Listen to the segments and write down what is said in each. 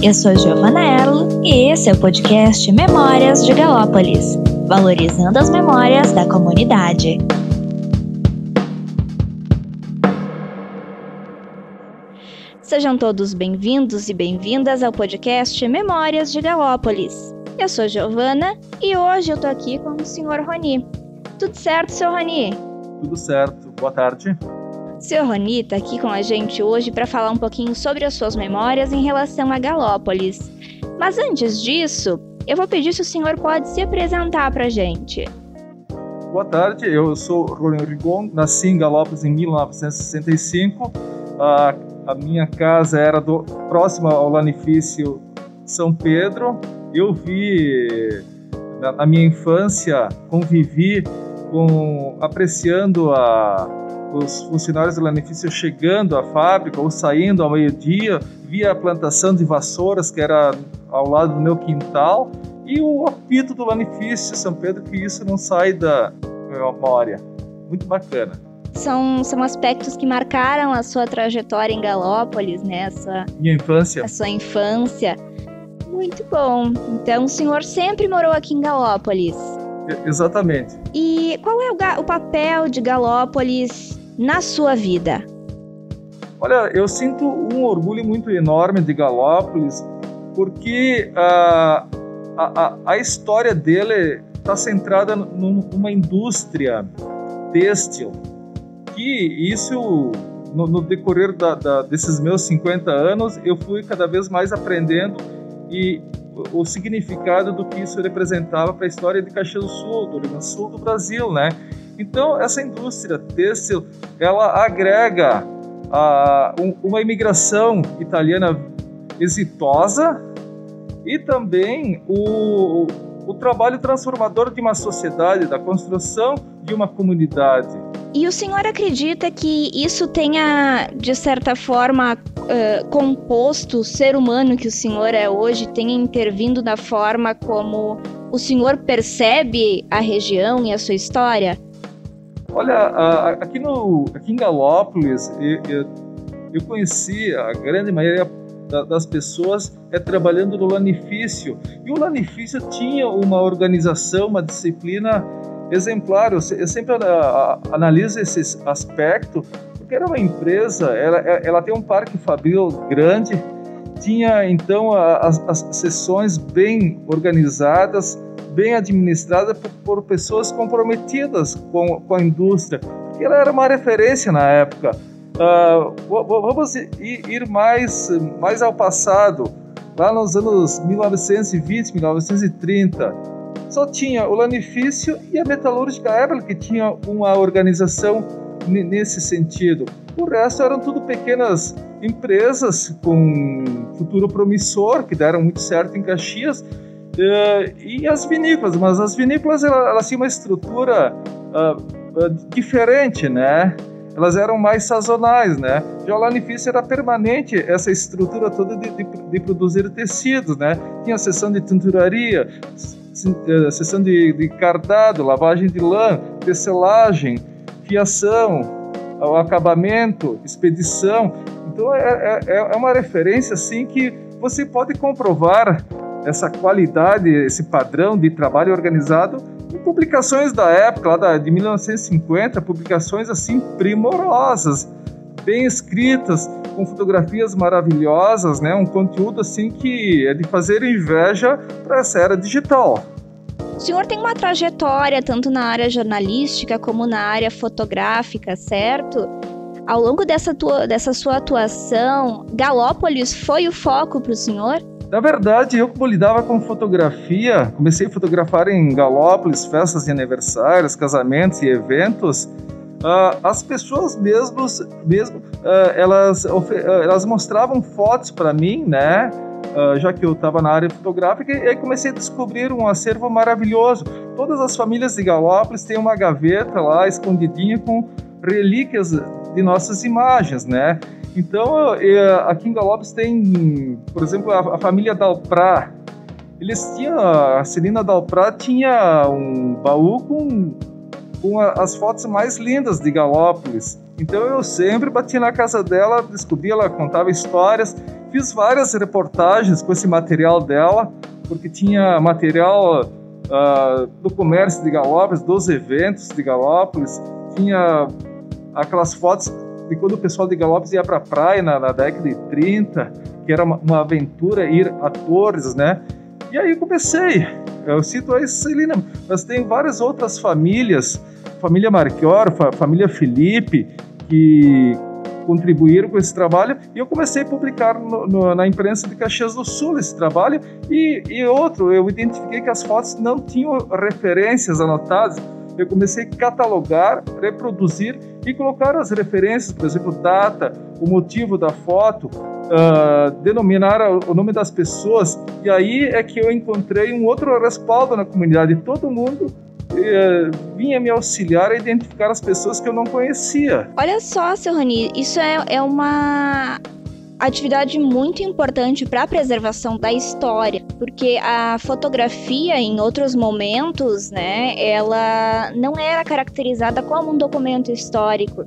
Eu sou Giovana Erlo e esse é o podcast Memórias de Galópolis, valorizando as memórias da comunidade. Sejam todos bem-vindos e bem-vindas ao podcast Memórias de Galópolis. Eu sou Giovana e hoje eu tô aqui com o Sr. Roni. Tudo certo, Sr. Roni? Tudo certo. Boa tarde. Seu Roni está aqui com a gente hoje para falar um pouquinho sobre as suas memórias em relação a Galópolis. Mas antes disso, eu vou pedir se o senhor pode se apresentar para a gente. Boa tarde, eu sou Rony Rigon, nasci em Galópolis em 1965. A, a minha casa era do, próxima ao lanifício São Pedro. Eu vi, na, na minha infância, convivi com apreciando a os funcionários do lanifício chegando à fábrica ou saindo ao meio-dia, via a plantação de vassouras que era ao lado do meu quintal e o apito do lanifício São Pedro, que isso não sai da memória. Muito bacana. São, são aspectos que marcaram a sua trajetória em Galópolis, né? A sua, Minha infância. A sua infância. Muito bom. Então o senhor sempre morou aqui em Galópolis. Exatamente. E qual é o, o papel de Galópolis na sua vida? Olha, eu sinto um orgulho muito enorme de Galópolis, porque a, a, a história dele está centrada numa indústria têxtil, que isso, no, no decorrer da, da, desses meus 50 anos, eu fui cada vez mais aprendendo e o, significado do que isso representava para a história de Caxias do Sul, do Rio Sul do Brasil, né? Então, essa indústria têxtil, ela agrega a, um, uma imigração italiana exitosa e também o, o trabalho transformador de uma sociedade, da construção de uma comunidade. E o senhor acredita que isso tenha, de certa forma, uh, composto o ser humano que o senhor é hoje, tenha intervindo na forma como o senhor percebe a região e a sua história? Olha, aqui, no, aqui em Galópolis, eu, eu, eu conheci a grande maioria das pessoas é trabalhando no lanifício. E o lanifício tinha uma organização, uma disciplina exemplar. Eu, eu sempre analiso esse aspecto, porque era uma empresa, ela, ela tem um parque fabril grande, tinha então as, as sessões bem organizadas, bem administrada por, por pessoas comprometidas com, com, a indústria, porque ela era uma referência na época. Uh, vamos ir mais, mais ao passado, lá nos anos 1920, 1930. Só tinha o lanifício e a metalúrgica Eberle que tinha uma organização nesse sentido. O resto eram tudo pequenas empresas com futuro promissor, que deram muito certo em Caxias, Uh, e as vinícolas, mas as vinícolas elas, tinham uma estrutura uh, uh, diferente, né? Elas eram mais sazonais, né? Já o lanifício era permanente, essa estrutura toda de, de, de produzir tecidos, né? Tinha a seção de tinturaria, eh, seção de, de cardado, lavagem de lã, tecelagem, fiação, acabamento, expedição. Então é, é, é uma referência assim que você pode comprovar essa qualidade, esse padrão de trabalho organizado em publicações da época, lá da, de 1950, publicações assim primorosas, bem escritas, com fotografias maravilhosas, né? Um conteúdo assim que é de fazer inveja para essa era digital. O senhor tem uma trajetória tanto na área jornalística como na área fotográfica, certo? Ao longo dessa, tua, dessa sua atuação, Galópolis foi o foco para o senhor? Na verdade, eu como lidava com fotografia, comecei a fotografar em Galópolis, festas de aniversários, casamentos e eventos. Uh, as pessoas mesmos, mesmo, uh, elas, uh, elas mostravam fotos para mim, né? já que eu estava na área fotográfica, e aí comecei a descobrir um acervo maravilhoso. Todas as famílias de Galópolis têm uma gaveta lá escondidinha com relíquias de nossas imagens, né? Então, aqui em Galopes tem, por exemplo, a, a família Dalprá. Eles tinham, a Celina Dalprá tinha um baú com, com a, as fotos mais lindas de Galópolis. Então eu sempre batia na casa dela, descobria, ela contava histórias fiz várias reportagens com esse material dela, porque tinha material uh, do comércio de Galópolis, dos eventos de Galópolis, tinha aquelas fotos de quando o pessoal de Galópolis ia para a praia na, na, década de 30, que era uma, uma, aventura ir a Torres, né? E aí comecei. Eu cito a Celina, mas tem várias outras famílias, família Marchior, família Felipe, que contribuíram com esse trabalho. E eu comecei a publicar no, no, na imprensa de Caxias do Sul esse trabalho. E, e outro, eu identifiquei que as fotos não tinham referências anotadas, eu comecei a catalogar, reproduzir e colocar as referências, por exemplo, data, o motivo da foto, uh, denominar o nome das pessoas, e aí é que eu encontrei um outro respaldo na comunidade. Todo mundo uh, vinha me auxiliar a identificar as pessoas que eu não conhecia. Olha só, seu Rani, isso é, é uma atividade muito importante para a preservação da história, porque a fotografia em outros momentos, né, ela não era caracterizada como um documento histórico,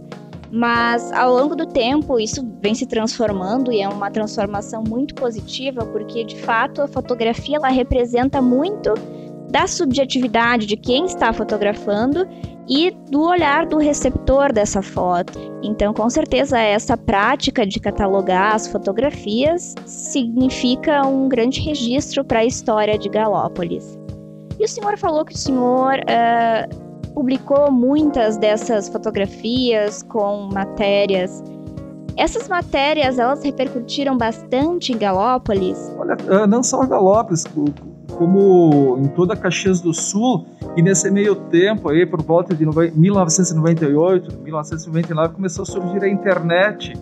mas ao longo do tempo isso vem se transformando e é uma transformação muito positiva, porque de fato a fotografia ela representa muito da subjetividade de quem está fotografando e do olhar do receptor dessa foto. Então, com certeza, essa prática de catalogar as fotografias significa um grande registro para a história de Galópolis. E o senhor falou que o senhor uh, publicou muitas dessas fotografias com matérias. Essas matérias, elas repercutiram bastante em Galópolis? Olha, ah, não só Galópolis, como em toda Caxias do Sul, e nesse meio tempo, aí, por volta de 1998, 1999, começou a surgir a internet.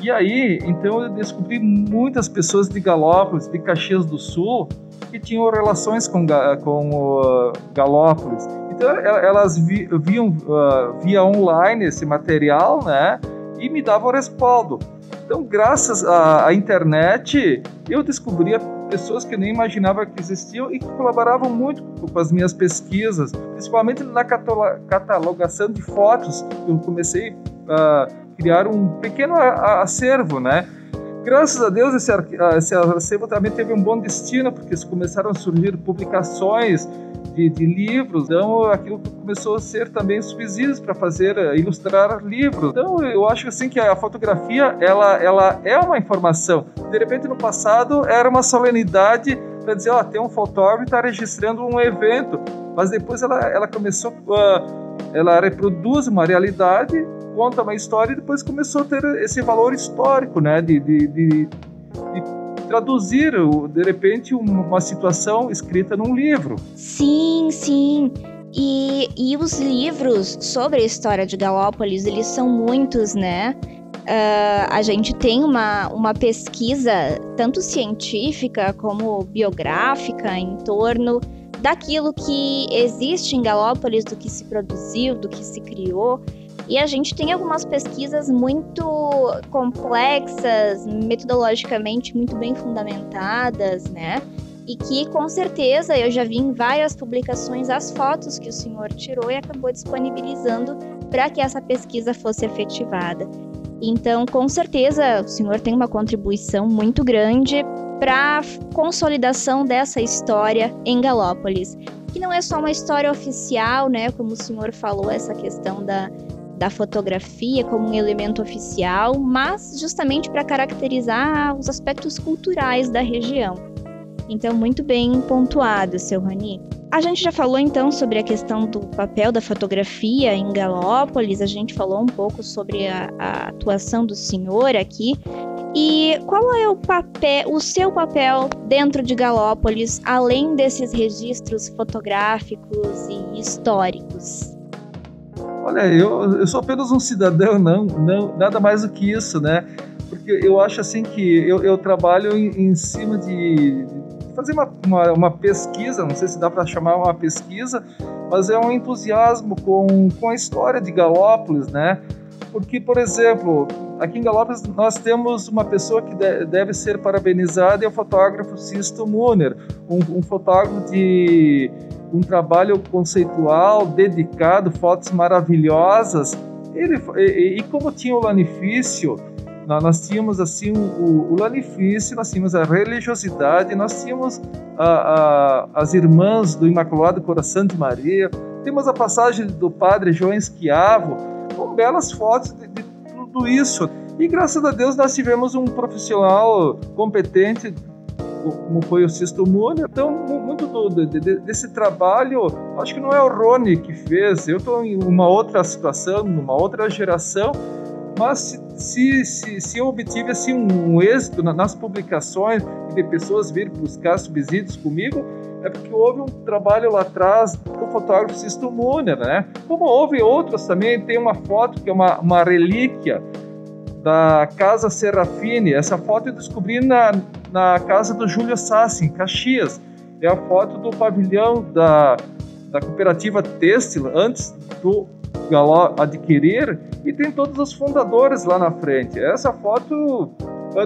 E aí, então, eu descobri muitas pessoas de Galópolis, de Caxias do Sul, que tinham relações com, com uh, Galópolis. Elas vi, viam uh, via online esse material, né? E me davam respaldo. Então, graças à, à internet, eu descobri pessoas que nem imaginava que existiam e que colaboravam muito com as minhas pesquisas, principalmente na catalogação de fotos. Eu comecei a criar um pequeno acervo, né? Graças a Deus esse, esse acervo também teve um bom destino, porque começaram a surgir publicações de, de, livros, então aquilo começou a ser também subsídios para fazer, eh, ilustrar livros. Então eu acho assim que a fotografia ela, ela é uma informação. De repente no passado era uma solenidade para dizer, ó, oh, tem um fotógrafo que está registrando um evento, mas depois ela, ela começou, uh, ela reproduz uma realidade, conta uma história e depois começou a ter esse valor histórico, né, de, de, de traduzir, de repente, uma situação escrita num livro. Sim, sim. E, e os livros sobre a história de Galópolis, eles são muitos, né? Uh, a gente tem uma, uma pesquisa, tanto científica como biográfica, em torno daquilo que existe em Galópolis, do que se produziu, do que se criou. E a gente tem algumas pesquisas muito complexas, metodologicamente muito bem fundamentadas, né? E que com certeza eu já vi em várias publicações as fotos que o senhor tirou e acabou disponibilizando para que essa pesquisa fosse efetivada. Então, com certeza, o senhor tem uma contribuição muito grande para a consolidação dessa história em Galópolis, que não é só uma história oficial, né, como o senhor falou, essa questão da da fotografia como um elemento oficial, mas justamente para caracterizar os aspectos culturais da região. Então, muito bem pontuado, seu Rani. A gente já falou então sobre a questão do papel da fotografia em Galópolis, a gente falou um pouco sobre a, a atuação do senhor aqui. E qual é o papel, o seu papel dentro de Galópolis, além desses registros fotográficos e históricos? Olha, eu, eu sou apenas um cidadão, não, não, nada mais do que isso, né? Porque eu acho assim que eu, eu trabalho em, em cima de, fazer uma, uma, uma, pesquisa, não sei se dá para chamar uma pesquisa, mas é um entusiasmo com, com a história de Galópolis, né? Porque, por exemplo, aqui em Galópolis nós temos uma pessoa que deve ser parabenizada, é o fotógrafo Sisto Muner, um, um fotógrafo de um trabalho conceitual, dedicado, fotos maravilhosas. Ele, e, e como tinha o lanifício, nós tínhamos assim o, o lanifício, nós tínhamos a religiosidade, nós tínhamos a, a, as irmãs do Imaculado Coração de Maria, temos a passagem do Padre João Esquiavo, com belas fotos de, de tudo isso. E graças a Deus nós tivemos um profissional competente como foi o Sisto Múnia. Então, muito do, de, desse trabalho, acho que não é o Rony que fez. Eu estou em uma outra situação, numa outra geração, mas se, se, se eu obtive assim, um êxito nas publicações e de pessoas virem buscar subsídios comigo, é porque houve um trabalho lá atrás do fotógrafo Sisto Múnia, né? Como houve outros também, tem uma foto que é uma, uma relíquia da Casa Serafine. Essa foto eu descobri na, na casa do Júlio Sassi, em Caxias. É a foto do pavilhão da, da cooperativa Têxtil, antes do Galó adquirir e tem todos os fundadores lá na frente. Essa foto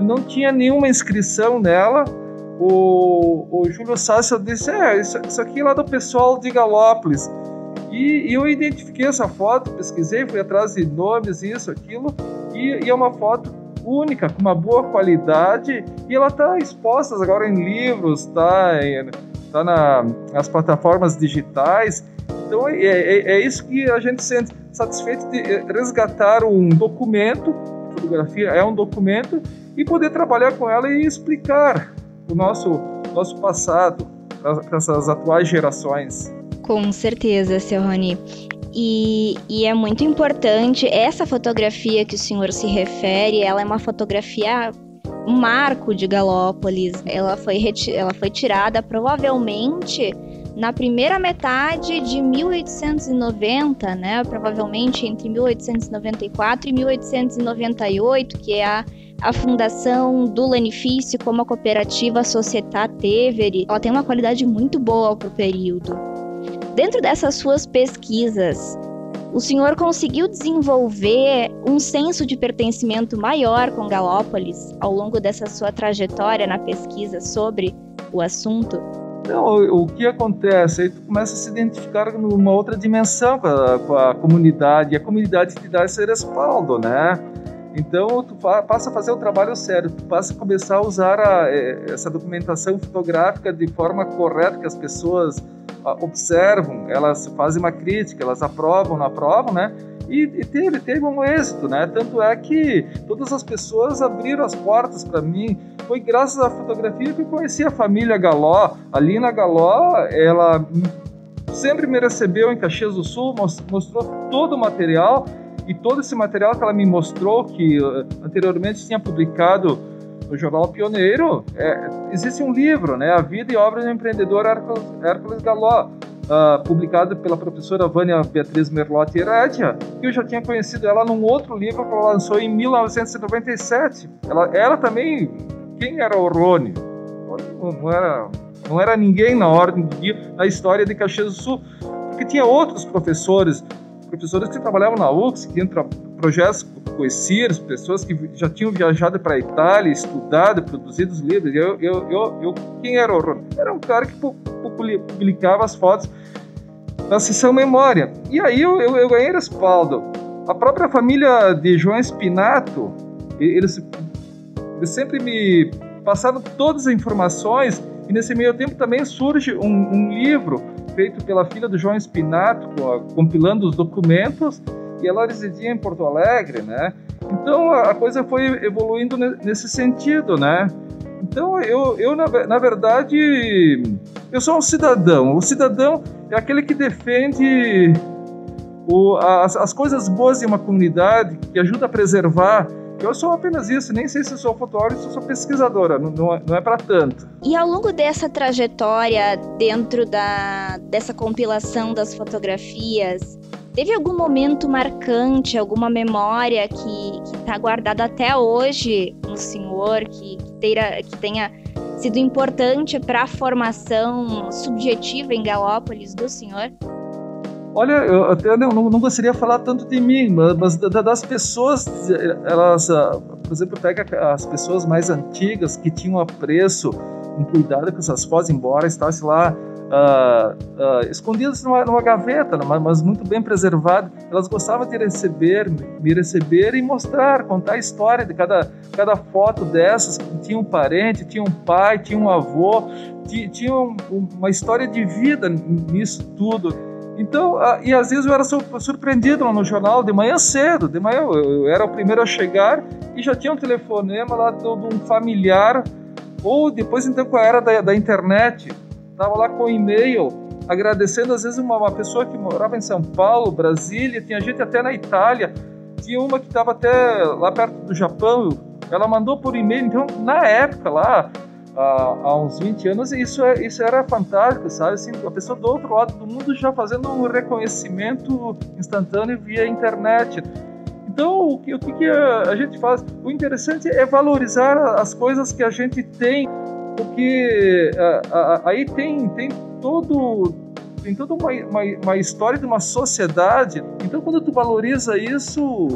não tinha nenhuma inscrição nela. O, o Júlio Sácio disse: É, isso, isso aqui é lá do pessoal de Galópolis. E, e, eu identifiquei essa foto, pesquisei, fui atrás de nomes, isso, aquilo, e, e é uma foto única, com uma boa qualidade, e ela está exposta agora em livros, está tá na, nas plataformas digitais. Então é, é, é, isso que a gente sente satisfeito de resgatar um documento, fotografia é um documento, e poder trabalhar com ela e explicar o nosso, nosso passado para essas atuais gerações. Com certeza, seu Rony. E, e, é muito importante essa fotografia que o senhor se refere, ela é uma fotografia marco de Galópolis. Ela foi, ela foi tirada provavelmente na primeira metade de 1890, né? Provavelmente entre 1894 e 1898, que é a, a fundação do Lanifício como a cooperativa Società Tevere. Ela tem uma qualidade muito boa para o período. Dentro dessas suas pesquisas, o senhor conseguiu desenvolver um senso de pertencimento maior com Galópolis ao longo dessa sua trajetória na pesquisa sobre o assunto? Não, o que acontece? Aí tu começa a se identificar numa outra dimensão com a, com a comunidade, e a comunidade te dá esse respaldo, né? Então, tu passa a fazer o trabalho sério, tu passa a começar a usar a, é, essa documentação fotográfica de forma correta, que as pessoas observam, elas fazem uma crítica, elas aprovam, não aprovam, né? E, e teve, teve um êxito, né? Tanto é que todas as pessoas abriram as portas para mim. Foi graças à fotografia que eu conheci a família Galó. A Lina Galó, ela sempre me recebeu em Caxias do Sul, mostrou todo o material e todo esse material que ela me mostrou, que uh, anteriormente tinha publicado no jornal Pioneiro, é, existe um livro, né, A Vida e Obra do Empreendedor Hércules, Galó, uh, publicado pela professora Vânia Beatriz Merlotti Heredia, que eu já tinha conhecido ela num outro livro que ela lançou em 1997. Ela, ela também, quem era o Rony? Não era, não era ninguém na ordem do dia na história de Caxias do Sul, porque tinha outros professores professores que trabalhavam na UX, que tinham projetos conhecidos, pessoas que já tinham viajado para a Itália, estudado, produzido os livros. Eu, eu, eu, eu, quem era o Ron? Era um cara que publicava as fotos na sessão memória. E aí eu, eu, eu ganhei respaldo. A própria família de João Espinato, eles, eles sempre me passaram todas as informações e nesse meio tempo também surge um, um livro feito pela filha do João Espinato, compilando os documentos, e ela residia em Porto Alegre, né? Então a coisa foi evoluindo nesse sentido, né? Então eu, eu na, na verdade, eu sou um cidadão. O cidadão é aquele que defende o, as, as coisas boas de uma comunidade, que ajuda a preservar eu sou apenas isso, nem sei se sou fotógrafo, se sou pesquisadora, não, não é, é para tanto. E ao longo dessa trajetória, dentro da, dessa compilação das fotografias, teve algum momento marcante, alguma memória que está guardada até hoje no senhor, que, que, teira, que tenha sido importante para a formação subjetiva em Galópolis do senhor? Olha, eu até não, não, gostaria de falar tanto de mim, mas das pessoas, elas, ah, por exemplo, pega as pessoas mais antigas que tinham apreço, um cuidado com essas fotos, embora estivesse lá uh, uh, escondidas numa, numa gaveta, mas, muito bem preservadas. Elas gostavam de receber, me receber e mostrar, contar a história de cada, cada foto dessas. Tinha um parente, tinha um pai, tinha um avô, tinha, tinha um, uma história de vida nisso tudo. Então, e às vezes eu era surpreendido lá no jornal de manhã cedo, de manhã eu era o primeiro a chegar e já tinha um telefonema lá de um familiar, ou depois então com a era da, da internet, Tava lá com e-mail agradecendo às vezes uma, uma, pessoa que morava em São Paulo, Brasília, tinha gente até na Itália, tinha uma que estava até lá perto do Japão, ela mandou por e-mail, então na época lá, há, há uns 20 anos, isso, é, isso era fantástico, sabe? Assim, a pessoa do outro lado do mundo já fazendo um reconhecimento instantâneo via internet. Então, o que, o que a gente faz? O interessante é valorizar as coisas que a gente tem porque a, a, aí tem, tem todo tem toda uma, uma, uma, história de uma sociedade. Então, quando tu valoriza isso,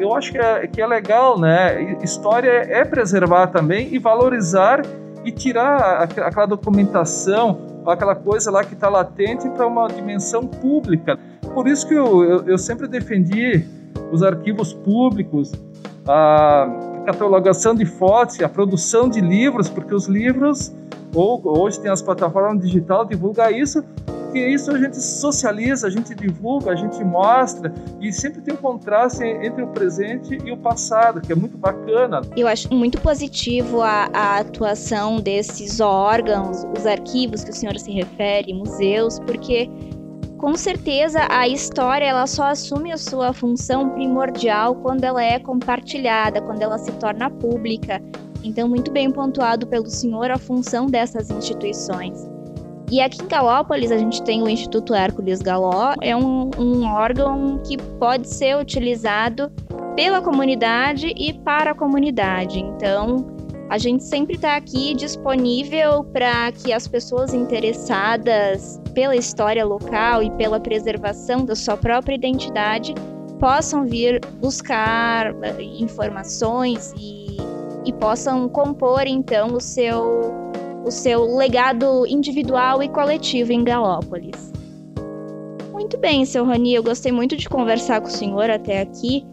eu acho que é, que é legal, né? História é preservar também e valorizar e tirar aquela documentação, aquela coisa lá que está latente para uma dimensão pública. Por isso que eu, eu, eu sempre defendi os arquivos públicos, a catalogação de fotos, a produção de livros, porque os livros, ou hoje tem as plataformas digitais, divulga isso, porque isso a gente socializa, a gente divulga, a gente mostra, e sempre tem um contraste entre o presente e o passado, que é muito bacana. Eu acho muito positivo a, a atuação desses órgãos, os arquivos que o senhor se refere, museus, porque com certeza a história ela só assume a sua função primordial quando ela é compartilhada, quando ela se torna pública. Então, muito bem pontuado pelo senhor a função dessas instituições. E aqui em Galópolis a gente tem o Instituto Hércules Galó, é um, um órgão que pode ser utilizado pela comunidade e para a comunidade. Então, a gente sempre está aqui disponível para que as pessoas interessadas pela história local e pela preservação da sua própria identidade possam vir buscar eh, informações e, e possam compor então o seu, o seu legado individual e coletivo em Galópolis. Muito bem, seu Rani, eu gostei muito de conversar com o senhor até aqui.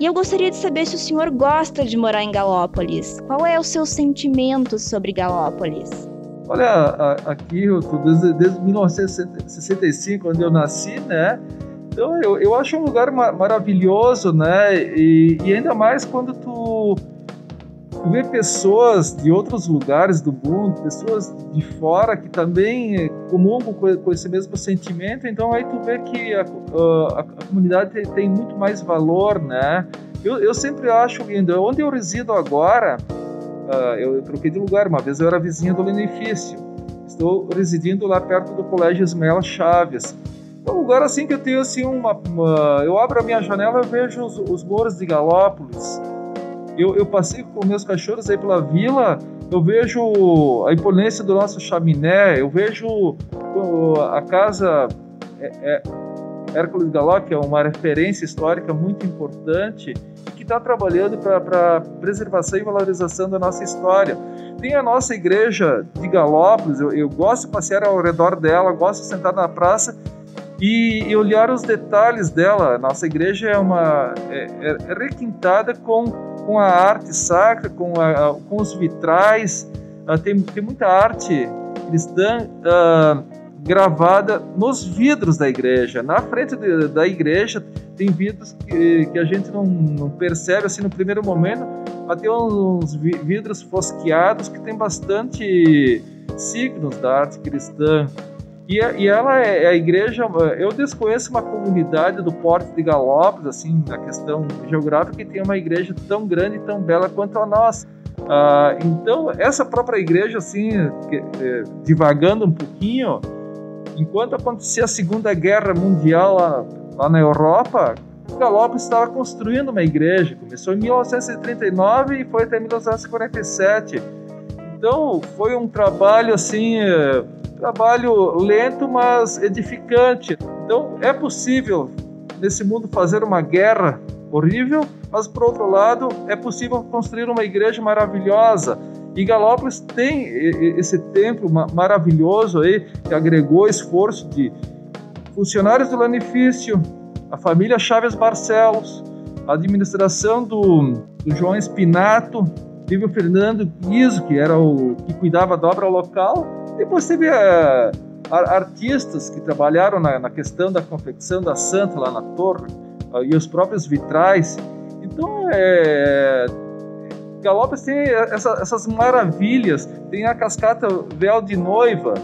E eu gostaria de saber se o senhor gosta de morar em Galópolis. Qual é o seu sentimento sobre Galópolis? Olha, aqui eu desde, desde 1965, quando eu nasci, né? Então eu, eu acho um lugar maravilhoso, né? E, e ainda mais quando tu, tu vê pessoas de outros lugares do mundo, pessoas de fora que também comungam com, esse mesmo sentimento, então aí tu vê que a, a, a comunidade tem, muito mais valor, né? Eu, eu sempre acho lindo. Onde eu resido agora, uh, eu troquei de lugar. Uma vez eu era vizinho do Benefício. Estou residindo lá perto do Colégio Ismael Chaves. É um lugar assim que eu tenho assim uma, uma eu abro a minha janela e vejo os, os morros de Galópolis. Eu, eu passei com meus cachorros aí pela vila, eu vejo a imponência do nosso chaminé, eu vejo a casa é, é, Hércules Galó, que é uma referência histórica muito importante que está trabalhando para preservação e valorização da nossa história. Tem a nossa igreja de Galópolis, eu, eu gosto de passear ao redor dela, gosto de sentar na praça e, e olhar os detalhes dela. Nossa igreja é uma é, é, é requintada com, com a arte sacra, com, a, com os vitrais, uh, tem, tem muita arte cristã. Uh, gravada nos vidros da igreja. Na frente de, da igreja tem vidros que, que a gente não, não, percebe assim no primeiro momento, mas tem uns vidros fosqueados que tem bastante signos da arte cristã. E, e ela é, é a igreja. Eu desconheço uma comunidade do Porto de Galópolis, assim, na questão geográfica, que tem uma igreja tão grande e tão bela quanto a nossa. Ah, então, essa própria igreja, assim, é, divagando um pouquinho, Enquanto acontecia a Segunda Guerra Mundial lá, lá na Europa, Galópolis estava construindo uma igreja. Começou em 1939 e foi até 1947. Então foi um trabalho assim, é, trabalho lento, mas edificante. Então é possível nesse mundo fazer uma guerra horrível, mas por outro lado é possível construir uma igreja maravilhosa. E Galópolis tem esse templo maravilhoso aí que agregou esforço de funcionários do Lanifício, a família Chaves Barcelos, a administração do, do João Espinato, teve o Fernando Guizo, que era o que cuidava da obra local. Depois teve uh, artistas que trabalharam na, na, questão da confecção da Santa lá na torre uh, e os próprios vitrais. Então, é, tem essa, essas maravilhas. Tem a cascata Véu de Noiva,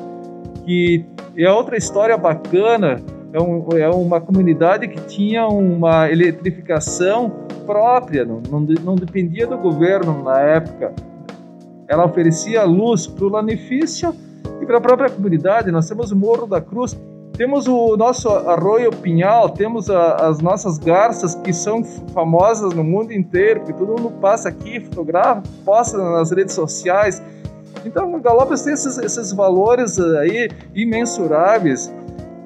que é outra história bacana. É, um, é uma comunidade que tinha uma eletrificação própria, não, não, não dependia do governo na época. Ela oferecia luz para o lanifício e para a própria comunidade. Nós temos o Morro da Cruz, temos o nosso Arroio Pinhal, temos a, as nossas garças que são famosas no mundo inteiro, que todo mundo passa aqui, fotografa, posta nas redes sociais. Então, Galopes tem esses, esses valores aí imensuráveis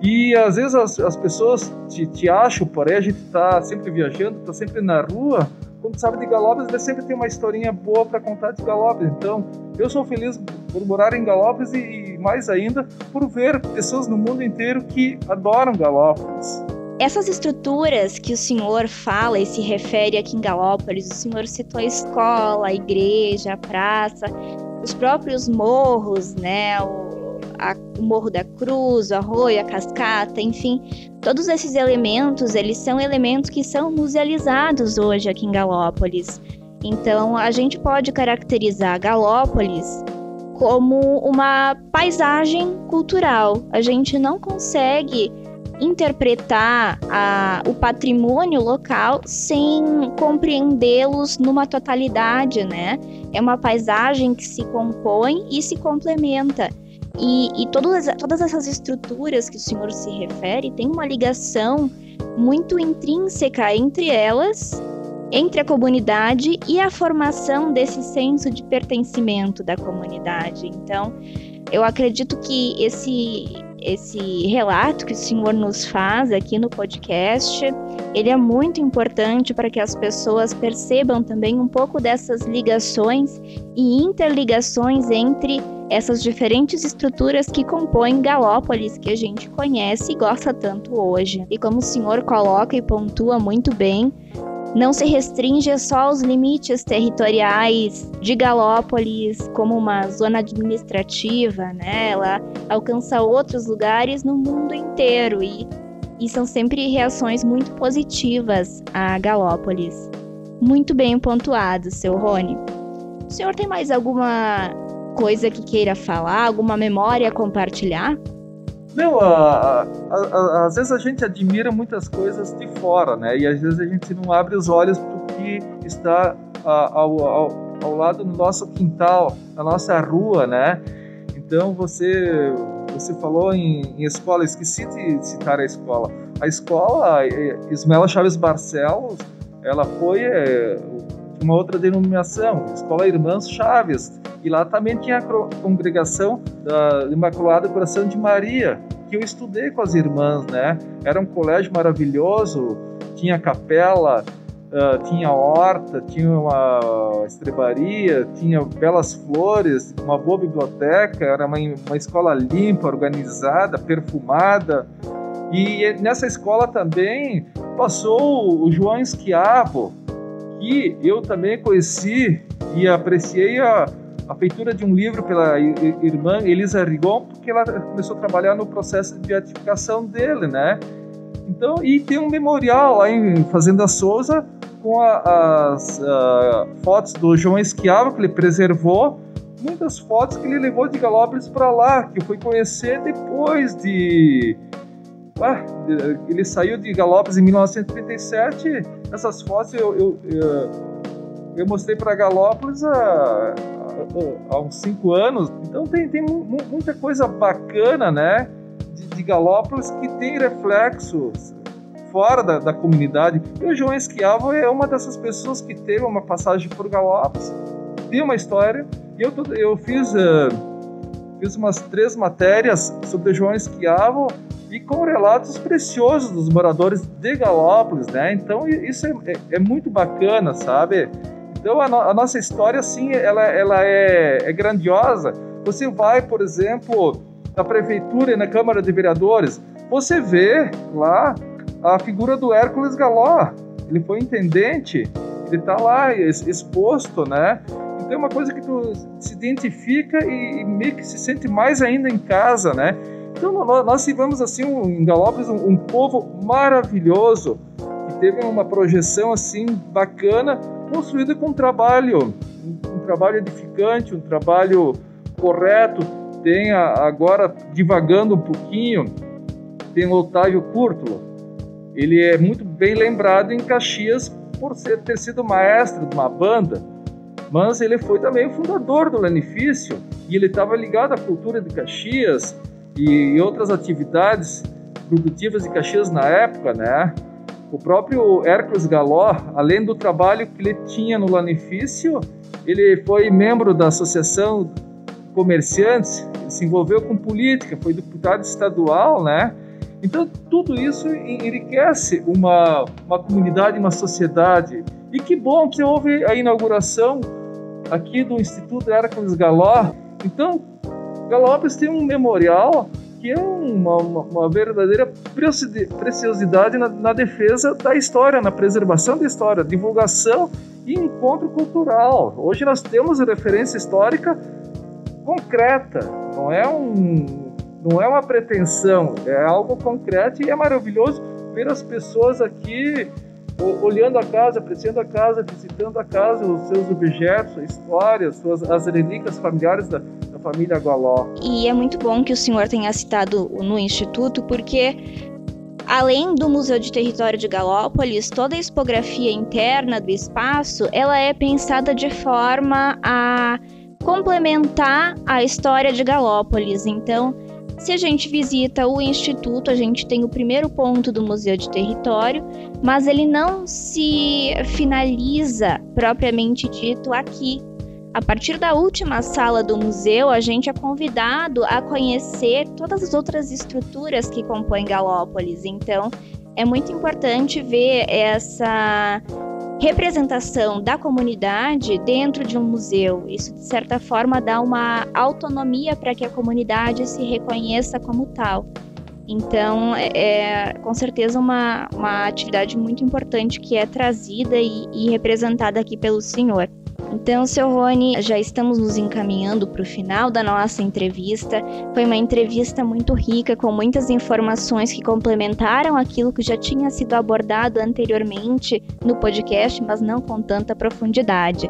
e às vezes as, as pessoas te, te acham, porém a gente está sempre viajando, está sempre na rua. Quando sabe de Galopes, ele sempre tem uma historinha boa para contar de Galopes. Então, eu sou feliz por morar em Galopes e, e mais ainda por ver pessoas no mundo inteiro que adoram Galopes. Essas estruturas que o senhor fala e se refere aqui em Galópolis, o senhor citou a escola, a igreja, a praça, os próprios morros, né, o a, o Morro da Cruz, o Arroio, a Cascata, enfim, todos esses elementos, eles são elementos que são musealizados hoje aqui em Galópolis. Então, a gente pode caracterizar Galópolis como uma paisagem cultural. A gente não consegue interpretar a, o patrimônio local sem compreendê-los numa totalidade, né? É uma paisagem que se compõe e se complementa. E, e todas, todas essas estruturas que o senhor se refere têm uma ligação muito intrínseca entre elas, entre a comunidade e a formação desse senso de pertencimento da comunidade. Então, eu acredito que esse esse relato que o senhor nos faz aqui no podcast, ele é muito importante para que as pessoas percebam também um pouco dessas ligações e interligações entre essas diferentes estruturas que compõem Galópolis, que a gente conhece e gosta tanto hoje. E como o senhor coloca e pontua muito bem, não se restringe só aos limites territoriais de Galópolis como uma zona administrativa, né? Ela alcança outros lugares no mundo inteiro e, e são sempre reações muito positivas a Galópolis. Muito bem pontuado, seu Rony. O senhor tem mais alguma coisa que queira falar, alguma memória compartilhar? Não, a, a, a, às vezes a gente admira muitas coisas de fora, né? E às vezes a gente não abre os olhos para que está ao, ao, ao, lado do nosso quintal, na nossa rua, né? Então você você falou em, em escola, esqueci de citar a escola. A escola Ismael Chaves Barcelos, ela foi é, uma outra denominação, Escola Irmãs Chaves, e lá também tinha a congregação da Imaculada Coração de Maria, que eu estudei com as irmãs, né? Era um colégio maravilhoso, tinha capela, uh, tinha horta, tinha uma estrebaria, tinha belas flores, uma boa biblioteca, era uma, uma escola limpa, organizada, perfumada. E nessa escola também passou o João Esquiavo, que eu também conheci e apreciei a, a feitura de um livro pela irmã Elisa Rigon, porque ela começou a trabalhar no processo de beatificação dele, né? Então, e tem um memorial lá em Fazenda Souza com a, as a, fotos do João Esquiava, que ele preservou, muitas fotos que ele levou de Galópolis para lá, que eu fui conhecer depois de... Ah, ele saiu de Galópolis em 1937, essas fotos eu, eu, eu, eu mostrei para Galópolis a, há uns cinco anos. Então tem, tem muita coisa bacana, né? De, de Galópolis que tem reflexos fora da, da, comunidade. E o João Esquiavo é uma dessas pessoas que teve uma passagem por Galópolis, tem uma história. E eu, eu fiz, uh, fiz umas três matérias sobre o João Esquiavo e com relatos preciosos dos moradores de Galópolis, né? Então isso é, é, é muito bacana, sabe? Então a, no, a nossa história, sim, ela, ela é, é grandiosa. Você vai, por exemplo, na prefeitura e na Câmara de Vereadores, você vê lá a figura do Hércules Galó. Ele foi intendente, ele está lá exposto, né? Então é uma coisa que tu se identifica e, e meio que se sente mais ainda em casa, né? Então nós, tivemos assim um, em Galópolis um, um povo maravilhoso que teve uma projeção assim bacana, construída com um trabalho, um, um trabalho edificante, um trabalho correto. Tem a, agora divagando um pouquinho, tem o Otávio Curtulo. Ele é muito bem lembrado em Caxias por ser, ter sido maestro de uma banda, mas ele foi também o fundador do Lanifício e ele estava ligado à cultura de Caxias e outras atividades produtivas de Caxias na época, né? O próprio Hércules Galó, além do trabalho que ele tinha no Lanifício, ele foi membro da Associação Comerciantes, se envolveu com política, foi deputado estadual, né? Então, tudo isso enriquece uma, uma comunidade, uma sociedade. E que bom que houve a inauguração aqui do Instituto Hércules Galó. Então, Galópolis tem um memorial que é uma, uma, uma verdadeira preciosidade na, na, defesa da história, na preservação da história, divulgação e encontro cultural. Hoje nós temos referência histórica concreta, não é um não é uma pretensão, é algo concreto e é maravilhoso ver as pessoas aqui olhando a casa, apreciando a casa, visitando a casa, os seus objetos, a história, as relíquias familiares da família Gualó. E é muito bom que o senhor tenha citado no Instituto, porque além do Museu de Território de Galópolis, toda a expografia interna do espaço, ela é pensada de forma a complementar a história de Galópolis. Então, se a gente visita o Instituto, a gente tem o primeiro ponto do Museu de Território, mas ele não se finaliza propriamente dito aqui. A partir da última sala do museu, a gente é convidado a conhecer todas as outras estruturas que compõem Galópolis. Então, é muito importante ver essa representação da comunidade dentro de um museu. Isso, de certa forma, dá uma autonomia para que a comunidade se reconheça como tal. Então, é, é com certeza uma, uma atividade muito importante que é trazida e, e representada aqui pelo senhor. Então, seu Rony, já estamos nos encaminhando para o final da nossa entrevista. Foi uma entrevista muito rica, com muitas informações que complementaram aquilo que já tinha sido abordado anteriormente no podcast, mas não com tanta profundidade.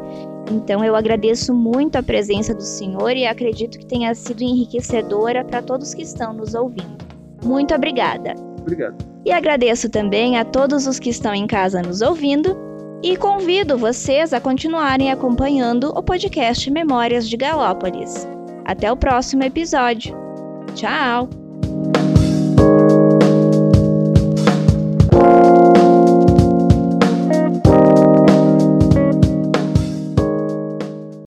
Então, eu agradeço muito a presença do senhor e acredito que tenha sido enriquecedora para todos que estão nos ouvindo. Muito obrigada. Obrigado. E agradeço também a todos os que estão em casa nos ouvindo e convido vocês a continuarem acompanhando o podcast Memórias de Galópolis. Até o próximo episódio. Tchau!